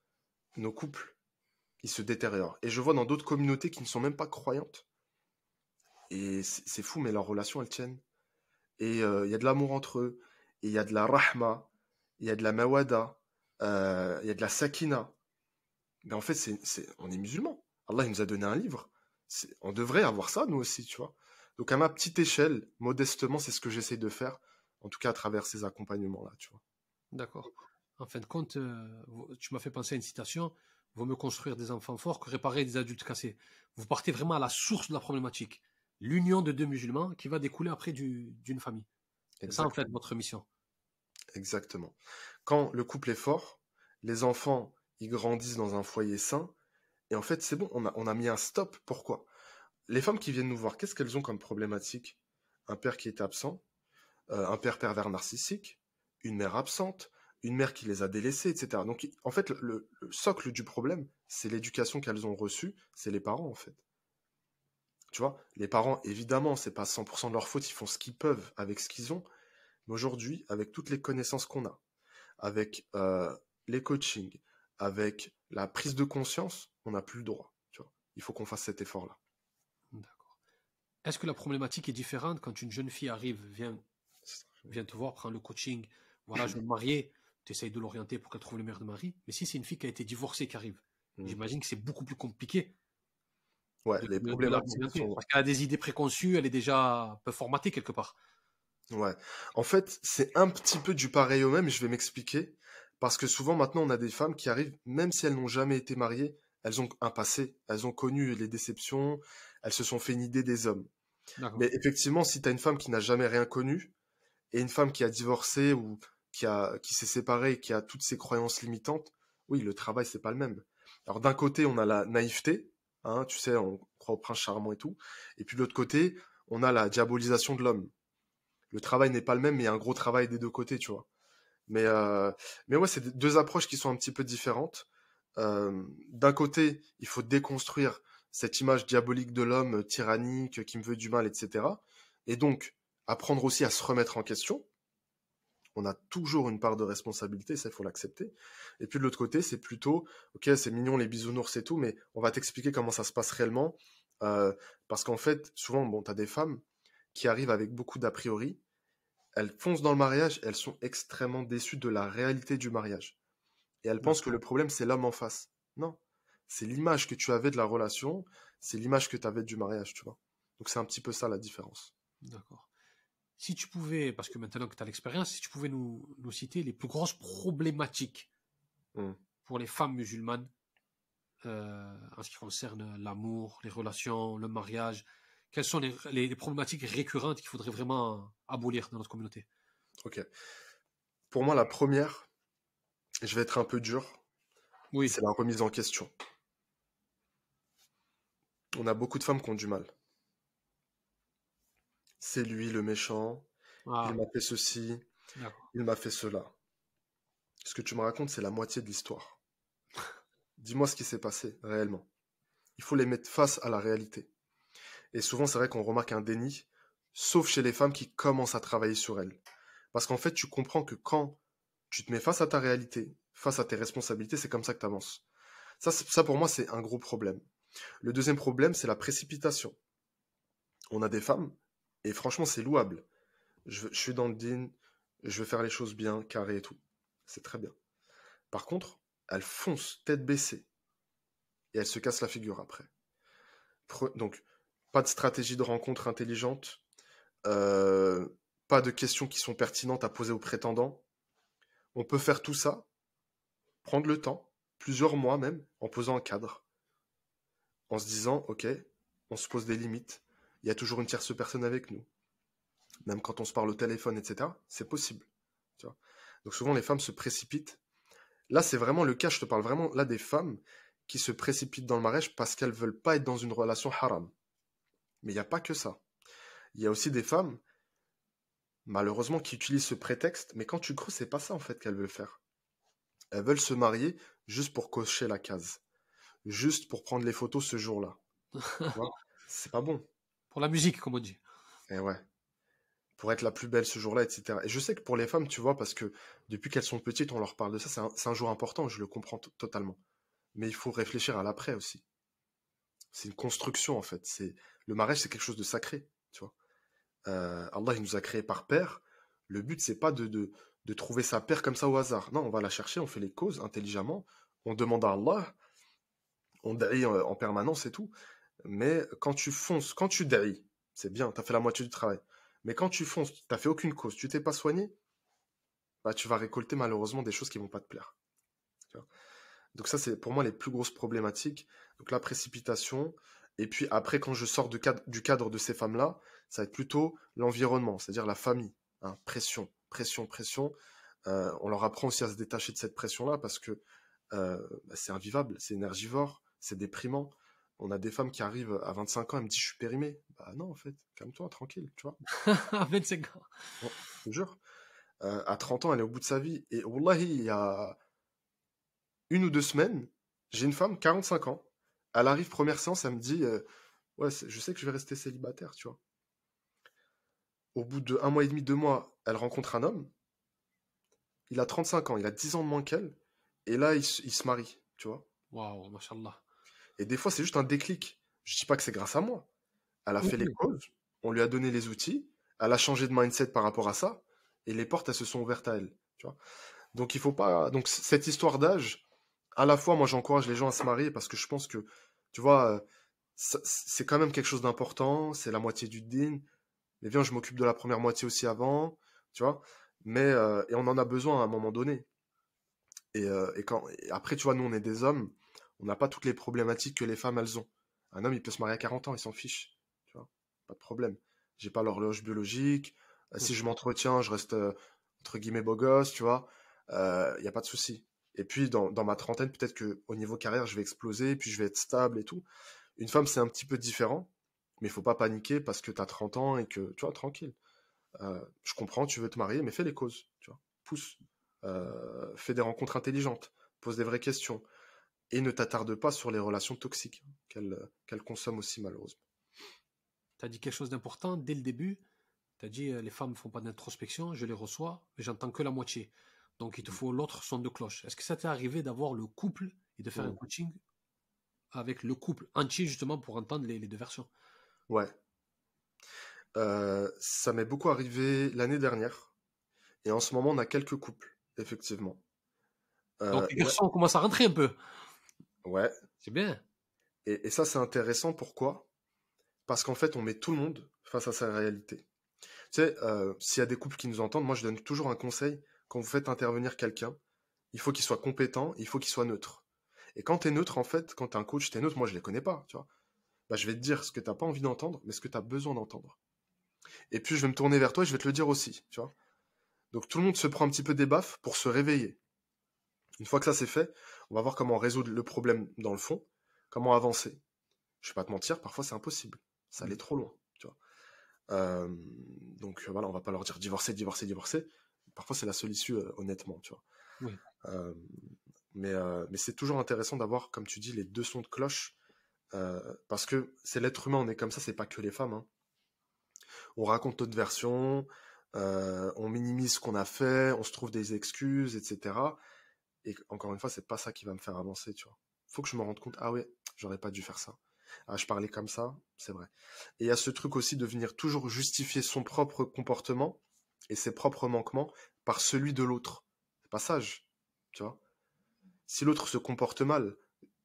nos couples ils se détériorent. Et je vois dans d'autres communautés qui ne sont même pas croyantes. Et c'est fou, mais leurs relations, elles tiennent. Et euh, il y a de l'amour entre eux. Et il y a de la rahma. Il y a de la mawada. Euh, il y a de la sakina. Mais en fait, on est musulmans. Allah il nous a donné un livre. On devrait avoir ça, nous aussi, tu vois. Donc à ma petite échelle, modestement, c'est ce que j'essaie de faire, en tout cas à travers ces accompagnements-là, tu vois. D'accord. En fin de compte, euh, tu m'as fait penser à une citation vaut mieux construire des enfants forts que réparer des adultes cassés. Vous partez vraiment à la source de la problématique. l'union de deux musulmans qui va découler après d'une famille. C'est ça en fait votre mission. Exactement. Quand le couple est fort, les enfants, ils grandissent dans un foyer sain, et en fait c'est bon, on a, on a mis un stop. Pourquoi? Les femmes qui viennent nous voir, qu'est-ce qu'elles ont comme problématique? Un père qui est absent, euh, un père pervers narcissique, une mère absente, une mère qui les a délaissés, etc. Donc en fait le socle du problème, c'est l'éducation qu'elles ont reçue, c'est les parents en fait. Tu vois, les parents, évidemment, c'est pas 100% de leur faute, ils font ce qu'ils peuvent avec ce qu'ils ont. Mais aujourd'hui, avec toutes les connaissances qu'on a, avec euh, les coachings, avec la prise de conscience, on n'a plus le droit. Tu vois. Il faut qu'on fasse cet effort-là. D'accord. Est-ce que la problématique est différente quand une jeune fille arrive, vient, vient te voir, prend le coaching, voilà, je veux me marier, tu essayes de l'orienter pour qu'elle trouve le meilleur de mari. Mais si c'est une fille qui a été divorcée qui arrive, mmh. j'imagine que c'est beaucoup plus compliqué Ouais, les problématiques Parce qu'elle a des idées préconçues, elle est déjà un peu formatée quelque part. Ouais. En fait, c'est un petit peu du pareil au même, je vais m'expliquer. Parce que souvent, maintenant, on a des femmes qui arrivent, même si elles n'ont jamais été mariées, elles ont un passé, elles ont connu les déceptions, elles se sont fait une idée des hommes. Mais effectivement, si tu as une femme qui n'a jamais rien connu, et une femme qui a divorcé ou qui, s'est séparée, qui a toutes ses croyances limitantes, oui, le travail, c'est pas le même. Alors d'un côté, on a la naïveté, Hein, tu sais, on croit au prince charmant et tout. Et puis de l'autre côté, on a la diabolisation de l'homme. Le travail n'est pas le même, mais il y a un gros travail des deux côtés, tu vois. Mais, euh, mais ouais, c'est deux approches qui sont un petit peu différentes. Euh, d'un côté, il faut déconstruire cette image diabolique de l'homme tyrannique qui me veut du mal, etc. Et donc, apprendre aussi à se remettre en question, on a toujours une part de responsabilité, ça il faut l'accepter. Et puis de l'autre côté, c'est plutôt, ok, c'est mignon les bisounours et tout, mais on va t'expliquer comment ça se passe réellement. Euh, parce qu'en fait, souvent, bon, as des femmes qui arrivent avec beaucoup d'a priori, elles foncent dans le mariage, elles sont extrêmement déçues de la réalité du mariage. Et elles pensent que le problème, c'est l'homme en face. Non, c'est l'image que tu avais de la relation, c'est l'image que tu avais du mariage, tu vois. Donc c'est un petit peu ça la différence. D'accord. Si tu pouvais, parce que maintenant que tu as l'expérience, si tu pouvais nous, nous, citer les plus grosses problématiques mmh. pour les femmes musulmanes euh, en ce qui concerne l'amour, les relations, le mariage, quelles sont les, les, problématiques récurrentes qu'il faudrait vraiment abolir dans notre communauté? Ok. Pour moi, la première, je vais être un peu dur, oui. c'est la remise en question. On a beaucoup de femmes qui ont du mal c'est lui le méchant, ah. il m'a fait ceci, il m'a fait cela. Ce que tu me racontes, c'est la moitié de l'histoire. Dis-moi ce qui s'est passé réellement. Il faut les mettre face à la réalité. Et souvent, c'est vrai qu'on remarque un déni, sauf chez les femmes qui commencent à travailler sur elles. Parce qu'en fait, tu comprends que quand tu te mets face à ta réalité, face à tes responsabilités, c'est comme ça que tu avances. Ça, ça, pour moi, c'est un gros problème. Le deuxième problème, c'est la précipitation. On a des femmes et franchement, c'est louable. Je, suis dans le din, je veux faire les choses bien, carré et tout. C'est très bien. Par contre, elle fonce tête baissée. Et elle se casse la figure après. Donc, pas de stratégie de rencontre intelligente. Euh, pas de questions qui sont pertinentes à poser aux prétendants. On peut faire tout ça, prendre le temps, plusieurs mois même, en posant un cadre. En se disant, ok, on se pose des limites, il y a toujours une tierce personne avec nous. Même quand on se parle au téléphone, etc., c'est possible. Donc souvent, les femmes se précipitent. Là, c'est vraiment le cas, je te parle vraiment là des femmes qui se précipitent dans le mariage parce qu'elles veulent pas être dans une relation haram. Mais il n'y a pas que ça. Il y a aussi des femmes, malheureusement, qui utilisent ce prétexte, mais quand tu creuses, c'est pas ça en fait qu'elles veulent faire. Elles veulent se marier juste pour cocher la case, juste pour prendre les photos ce jour-là. c'est pas bon. Pour la musique, comme on dit. Et eh ouais. Pour être la plus belle ce jour-là, etc. Et je sais que pour les femmes, tu vois, parce que depuis qu'elles sont petites, on leur parle de ça, c'est un, jour important, je le comprends totalement. Mais il faut réfléchir à l'après aussi. C'est une construction, en fait. C'est Le mariage, c'est quelque chose de sacré, tu vois. Euh, Allah, il nous a créés par père. Le but, c'est pas de, de, trouver sa paire comme ça au hasard. Non, on va la chercher, on fait les causes intelligemment, on demande à Allah, on dit en permanence et tout. Mais quand tu fonces, quand tu dailles, c'est bien, tu as fait la moitié du travail. Mais quand tu fonces, tu n'as fait aucune cause, tu t'es pas soigné, bah, tu vas récolter malheureusement des choses qui vont pas te plaire. Donc ça, c'est pour moi les plus grosses problématiques. Donc la précipitation, Et puis après, quand je sors du cadre de ces femmes-là, ça va être plutôt l'environnement, c'est-à-dire la famille. Hein, pression, pression, pression. Euh, on leur apprend aussi à se détacher de cette pression-là parce que euh, bah, c'est invivable, c'est énergivore, c'est déprimant. On a des femmes qui arrivent à 25 ans et me disent je suis périmée. Bah non, en fait, calme-toi, tranquille, tu vois. à 25 ans. je te jure. Euh, à 30 ans, elle est au bout de sa vie. Et wallahi, il y a une ou deux semaines, j'ai une femme, 45 ans. Elle arrive, première séance, elle me dit Ouais, je sais que je vais rester célibataire, tu vois. Au bout de un mois et demi, deux mois, elle rencontre un homme. Il a 35 ans, il a 10 ans de moins qu'elle. Et là, il, se marie, tu vois. Waouh, machallah. Et des fois, c'est juste un déclic. Je dis pas que c'est grâce à moi. Elle a fait les causes, on lui a donné les outils, elle a changé de mindset par rapport à ça, et les portes, elles se sont ouvertes à elle, tu vois. Donc, il faut pas. Donc, cette histoire d'âge, à la fois, moi, j'encourage les gens à se marier parce que je pense que, tu vois, euh, c'est quand même quelque chose d'important, c'est la moitié du din mais viens, je m'occupe de la première moitié aussi avant, tu vois. Mais, euh, et on en a besoin à un moment donné. Et, euh, et quand, après, tu vois, nous, on est des hommes, on n'a pas toutes les problématiques que les femmes, elles ont. Un homme, il peut se marier à 40 ans, il s'en fiche, tu vois? Pas de problème. J'ai pas l'horloge biologique. Euh, si je m'entretiens, je reste, entre guillemets, beau gosse, tu vois. Il n'y a pas de souci. Et puis, dans, dans ma trentaine, peut-être que au niveau carrière, je vais exploser, puis je vais être stable et tout. Une femme, c'est un petit peu différent. Mais il faut pas paniquer parce que tu as 30 ans et que, tu vois, tranquille. Euh, je comprends, tu veux te marier, mais fais les causes, tu vois. Pousse. Euh, fais des rencontres intelligentes. Pose des vraies questions. Et ne t'attarde pas sur les relations toxiques qu'elle consomme aussi, malheureusement. Tu as dit quelque chose d'important dès le début. Tu as dit euh, les femmes ne font pas d'introspection, je les reçois, mais j'entends que la moitié. Donc il te faut l'autre son de cloche. Est-ce que ça t'est arrivé d'avoir le couple et de faire un coaching avec le couple entier justement pour entendre les deux versions? Ouais. Euh, ça m'est beaucoup arrivé l'année dernière. Et en ce moment, on a quelques couples, effectivement. Euh, Donc les garçons commencent à rentrer un peu. Ouais. C'est bien. Et, ça, c'est intéressant. Pourquoi? Parce qu'en fait, on met tout le monde face à sa réalité. Tu sais, euh, s'il y a des couples qui nous entendent, moi, je donne toujours un conseil. Quand vous faites intervenir quelqu'un, il faut qu'il soit compétent, il faut qu'il soit neutre. Et quand tu es neutre, en fait, quand tu es un coach, tu es neutre, moi, je les connais pas, tu vois. Bah, je vais te dire ce que tu n'as pas envie d'entendre, mais ce que tu as besoin d'entendre. Et puis je vais me tourner vers toi et je vais te le dire aussi, tu vois. Donc tout le monde se prend un petit peu des baffes pour se réveiller. Une fois que ça c'est fait, on va voir comment résoudre le problème dans le fond, comment avancer. Je vais pas te mentir, parfois c'est impossible. Ça allait trop loin, tu vois. Euh, donc voilà, on va pas leur dire divorcer, divorcer, divorcer. Parfois c'est la seule issue, euh, honnêtement, tu vois. Euh, mais mais c'est toujours intéressant d'avoir, comme tu dis, les deux sons de cloche euh, parce que c'est l'être humain, on est comme ça, c'est pas que les femmes. Hein. On raconte notre version, euh, on minimise ce qu'on a fait, on se trouve des excuses, etc. Et encore une fois, c'est pas ça qui va me faire avancer, tu vois. Faut que je me rende compte, ah ouais, j'aurais pas dû faire ça. Ah, je parlais comme ça, c'est vrai. Et il y a ce truc aussi de venir toujours justifier son propre comportement et ses propres manquements par celui de l'autre. C'est pas sage, tu vois. Si l'autre se comporte mal,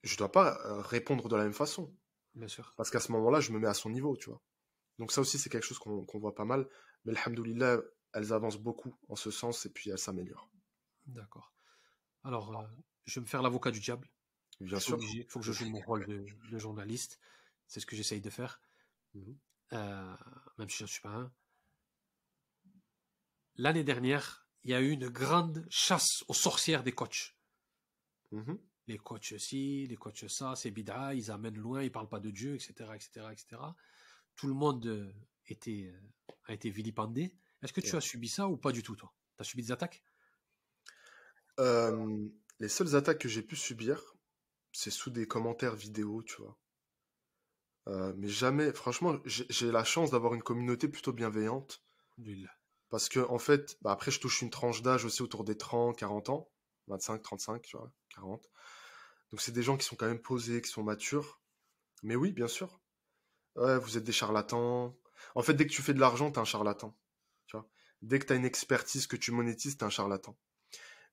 je dois pas euh, répondre de la même façon. Bien sûr. Parce qu'à ce moment-là, je me mets à son niveau, tu vois. Donc ça aussi, c'est quelque chose qu'on voit pas mal. Mais alhamdoulilah, elles avancent beaucoup en ce sens et puis elles s'améliorent. D'accord. Alors, euh, je vais me faire l'avocat du diable. Bien sûr. Il faut que je joue mon rôle de, journaliste. C'est ce que j'essaye de faire. Mhm. Euh, même si je ne suis pas un. L'année dernière, il y a eu une grande chasse aux sorcières des coachs. Mhm les coachs ci, les coachs ça, c'est bid'a, ils amènent loin, ils parlent pas de Dieu, etc., etc., etc. Tout le monde euh, était, a été vilipendé. Est-ce que tu as subi ça ou pas du tout, toi? Tu as subi des attaques? Euh, Les seules attaques que j'ai pu subir, c'est sous des commentaires vidéo, tu vois. mais jamais, franchement, j'ai la chance d'avoir une communauté plutôt bienveillante. Parce que, en fait, bah, après, je touche une tranche d'âge aussi autour des 30, 40 ans, 25, 35, tu vois, 40. Donc c'est des gens qui sont quand même posés, qui sont matures. Mais oui, bien sûr. Ouais, vous êtes des charlatans. En fait, dès que tu fais de l'argent, t'es un charlatan. Tu vois dès que tu as une expertise que tu monétises, t'es un charlatan.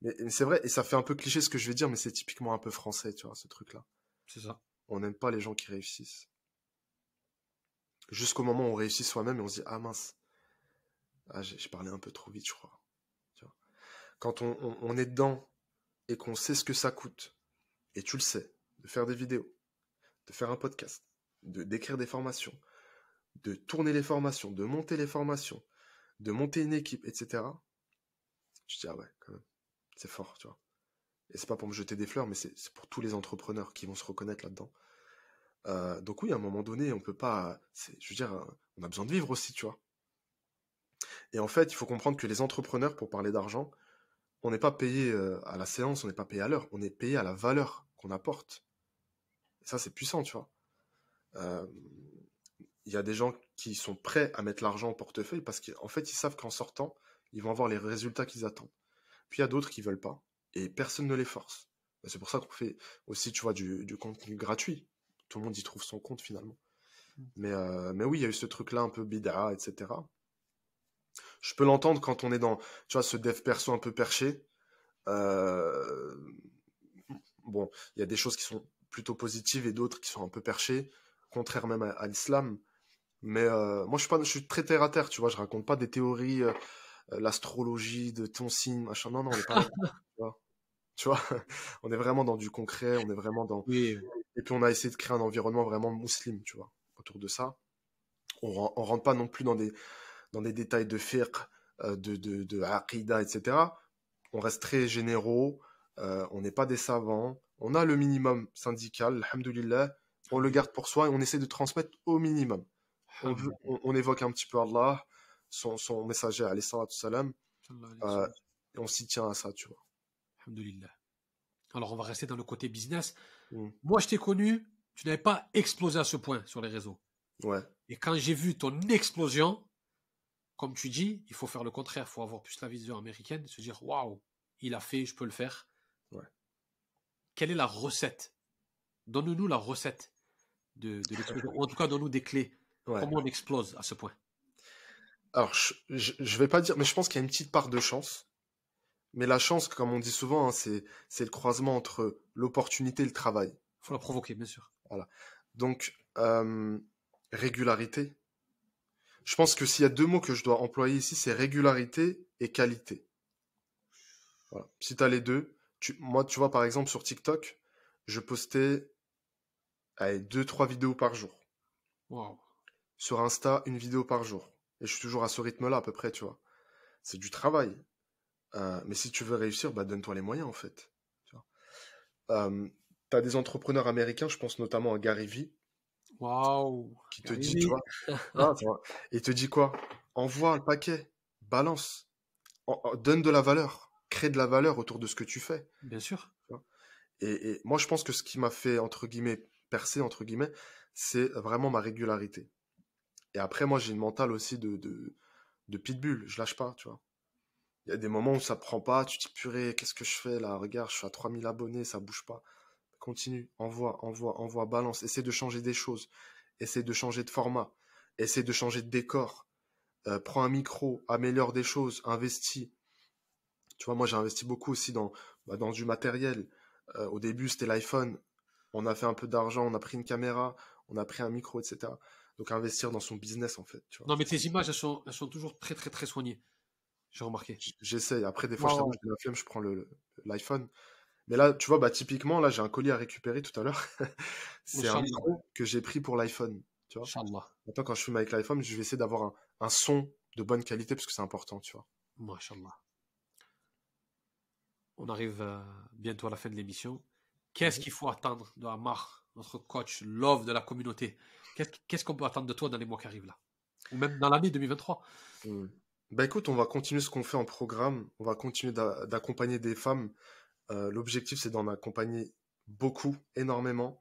Mais, c'est vrai, et ça fait un peu cliché ce que je vais dire, mais c'est typiquement un peu français, tu vois, ce truc-là. C'est ça. On n'aime pas les gens qui réussissent. Jusqu'au moment où on réussit soi-même et on se dit, ah mince, ah, j'ai parlé un peu trop vite, je crois. Tu vois Quand on est dedans et qu'on sait ce que ça coûte, et tu le sais, de faire des vidéos, de faire un podcast, de d'écrire des formations, de tourner les formations, de monter les formations, de monter une équipe, etc. Je dis, ah ouais, quand même, c'est fort, tu vois. Et c'est pas pour me jeter des fleurs, mais c'est pour tous les entrepreneurs qui vont se reconnaître là-dedans. Euh, donc oui, à un moment donné, on peut pas. Je veux dire, on a besoin de vivre aussi, tu vois. Et en fait, il faut comprendre que les entrepreneurs, pour parler d'argent, on n'est pas payé euh, à la séance, on n'est pas payé à l'heure, on est payé à la valeur qu'on apporte. Et ça, c'est puissant, tu vois. Euh, il y a des gens qui sont prêts à mettre l'argent au portefeuille parce qu'en fait, ils savent qu'en sortant, ils vont avoir les résultats qu'ils attendent. Puis il y a d'autres qui veulent pas et personne ne les force. C'est pour ça qu'on fait aussi, tu vois, du, contenu gratuit. Tout le monde y trouve son compte finalement. Mmh. Mais, euh, mais oui, il y a eu ce truc-là un peu bid'a, etc. Je peux l'entendre quand on est dans, tu vois, ce dev perso un peu perché. Euh, bon, il y a des choses qui sont plutôt positives et d'autres qui sont un peu perchées, contraire même à, l'islam. Mais euh, moi, je suis, pas, je suis très terre à terre, tu vois. Je raconte pas des théories, l'astrologie de ton signe, machin. Non, non, on est pas. Tu vois, on est vraiment dans du concret, on est vraiment dans. Et puis on a essayé de créer un environnement vraiment musulman, tu vois, autour de ça. On, on rentre pas non plus dans des, dans des détails de fiqh, euh, de, de, de aqidah, etc. On reste très généraux, euh, on n'est pas des savants, on a le minimum syndical, alhamdoulilah, on le garde pour soi et on essaie de transmettre au minimum. On, on, évoque un petit peu Allah, son, son messager, alayhi salam, euh, et on s'y tient à ça, tu vois. Alors, on va rester dans le côté business. Mm. Moi, je t'ai connu, tu n'avais pas explosé à ce point sur les réseaux. Ouais. Et quand j'ai vu ton explosion, comme tu dis, il faut faire le contraire. Il faut avoir plus la vision américaine, se dire waouh, il a fait, je peux le faire. Ouais. Quelle est la recette? Donne-nous la recette de, l'explosion. en tout cas, donne-nous des clés. Comment on explose à ce point? Alors, je, ne vais pas dire, mais je pense qu'il y a une petite part de chance. Mais la chance, comme on dit souvent, hein, c'est, le croisement entre l'opportunité et le travail. Il faut la provoquer, bien sûr. Voilà. Donc, euh, régularité. Je pense que s'il y a deux mots que je dois employer ici, c'est régularité et qualité. Voilà. Si tu as les deux, moi, tu vois, par exemple, sur TikTok, je postais allez, deux, trois vidéos par jour. Wow. Sur Insta, une vidéo par jour. Et je suis toujours à ce rythme-là, à peu près, tu vois. C'est du travail. Euh, mais si tu veux réussir, bah, donne-toi les moyens, en fait. Tu euh, as des entrepreneurs américains, je pense notamment à Gary Vee. Waouh Qui te dit, tu vois, ah, Et te dit quoi? Envoie le paquet, balance, donne de la valeur, crée de la valeur autour de ce que tu fais. Bien sûr. Et, moi, je pense que ce qui m'a fait, entre guillemets, percer, entre guillemets, c'est vraiment ma régularité. Et après, moi, j'ai une mentale aussi de, de, pitbull. Je lâche pas, tu vois. Il y a des moments où ça prend pas, tu te dis purée, qu'est-ce que je fais là? Regarde, je suis à 3000 abonnés, ça bouge pas. Continue, envoie, envoie, envoie, balance. Essaie de changer des choses. Essaie de changer de format. Essaie de changer de décor. Euh, prends un micro, améliore des choses, investis. Tu vois, moi j'ai investi beaucoup aussi dans, bah, dans du matériel. Euh, au début, c'était l'iPhone. On a fait un peu d'argent, on a pris une caméra, on a pris un micro, etc. Donc investir dans son business en fait. Tu vois. Non, mais tes images, elles sont, elles sont toujours très, très, très soignées. J'ai remarqué. J'essaye. Après, des fois, je la flemme, je prends l'iPhone. Mais là, tu vois, bah, typiquement, là, j'ai un colis à récupérer tout à l'heure. c'est un micro que j'ai pris pour l'iPhone. Tu vois Maintenant, quand je filme avec l'iPhone, je vais essayer d'avoir un, son de bonne qualité parce que c'est important, tu vois. On arrive euh, bientôt à la fin de l'émission. Qu'est-ce qu'il faut attendre de Amar, notre coach love de la communauté? Qu'est-ce qu'on peut attendre de toi dans les mois qui arrivent là? Ou même dans l'année 2023 bah écoute, on va continuer ce qu'on fait en programme, on va continuer d'accompagner des femmes. Euh, l'objectif, c'est d'en accompagner beaucoup, énormément,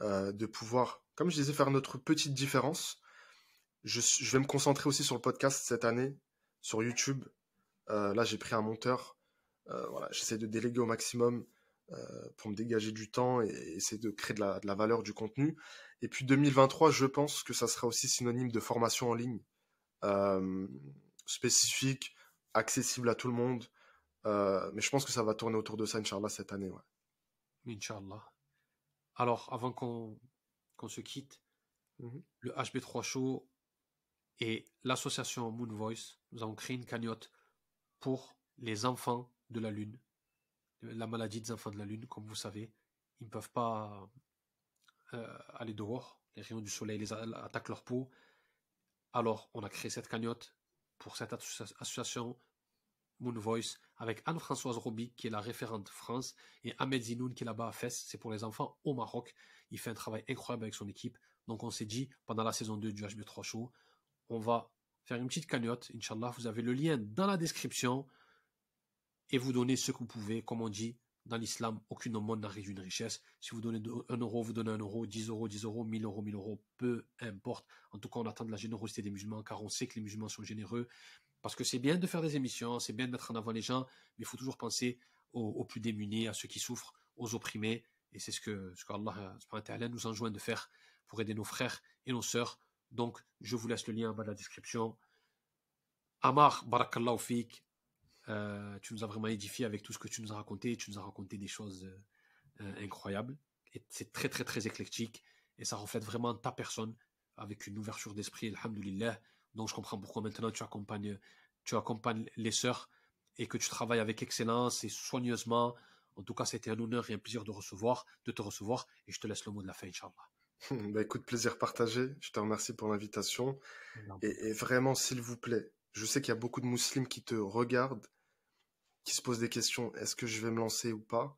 euh, de pouvoir, comme je disais, faire notre petite différence. Je, vais me concentrer aussi sur le podcast cette année, sur YouTube. Euh, là, j'ai pris un monteur. voilà, j'essaie de déléguer au maximum pour me dégager du temps et, essayer de créer de la, de la, valeur du contenu. Et puis 2023, je pense que ça sera aussi synonyme de formation en ligne spécifique, accessible à tout le monde. Euh, mais je pense que ça va tourner autour de ça, Inch'Allah, cette année. Ouais. Inch'Allah. Alors, avant qu'on se quitte, mhm. le HB3 Show et l'association Moon Voice, nous avons créé une cagnotte pour les enfants de la Lune. La maladie des enfants de la Lune, comme vous savez, ils ne peuvent pas euh, aller dehors, les rayons du soleil les attaquent leur peau. Alors, on a créé cette cagnotte pour cette association Moon Voice avec Anne-Françoise Roby, qui est la référente France, et Ahmed Zinoun, qui est là-bas à Fès. C'est pour les enfants au Maroc. Il fait un travail incroyable avec son équipe. Donc, on s'est dit, pendant la saison 2 du HB3 Show, on va faire une petite cagnotte. Inch'Allah, vous avez le lien dans la description et vous donnez ce que vous pouvez. Comme on dit, dans l'islam, aucune aumône n'arrive une richesse. Si vous donnez un euro, vous donnez un euro, 10 euros, 10 euros, 1000 euros, 1000 euros, peu importe. En tout cas, on attend de la générosité des musulmans car on sait que les musulmans sont généreux. Parce que c'est bien de faire des émissions, c'est bien de mettre en avant les gens, mais il faut toujours penser aux, plus démunis, à ceux qui souffrent, aux opprimés. Et c'est ce que, ce qu'Allah nous enjoint de faire pour aider nos frères et nos sœurs. Donc, je vous laisse le lien en bas de la description. Amar, barakallahu euh, tu nous as vraiment édifié avec tout ce que tu nous as raconté. Tu nous as raconté des choses euh, incroyables. Et c'est très, très, très éclectique. Et ça reflète vraiment ta personne avec une ouverture d'esprit, alhamdulillah. Donc, je comprends pourquoi maintenant tu accompagnes, tu accompagnes les sœurs et que tu travailles avec excellence et soigneusement. En tout cas, c'était un honneur et un plaisir de recevoir, de te recevoir. Et je te laisse le mot de la fin, Inch'Allah. Bah écoute, plaisir partagé. Je te remercie pour l'invitation. Et, et, vraiment, s'il vous plaît, je sais qu'il y a beaucoup de musulmans qui te regardent qui se posent des questions, est-ce que je vais me lancer ou pas?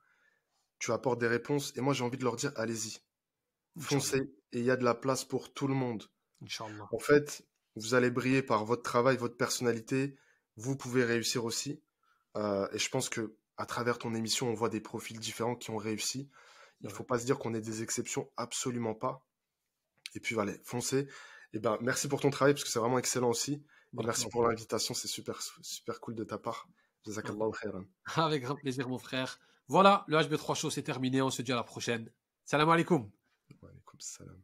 Tu apportes des réponses et moi j'ai envie de leur dire, allez-y, foncez et il y a de la place pour tout le monde. En fait, vous allez briller par votre travail, votre personnalité, vous pouvez réussir aussi. Euh, et je pense que à travers ton émission, on voit des profils différents qui ont réussi. Il ne faut pas se dire qu'on est des exceptions, absolument pas. Et puis voilà, foncez. Et ben, merci pour ton travail parce que c'est vraiment excellent aussi. Merci pour l'invitation, c'est super, super cool de ta part. Avec grand plaisir, mon frère. Voilà, le HB3 Show, c'est terminé. On se dit à la prochaine. Salam alaikum. Wa alaikum salam.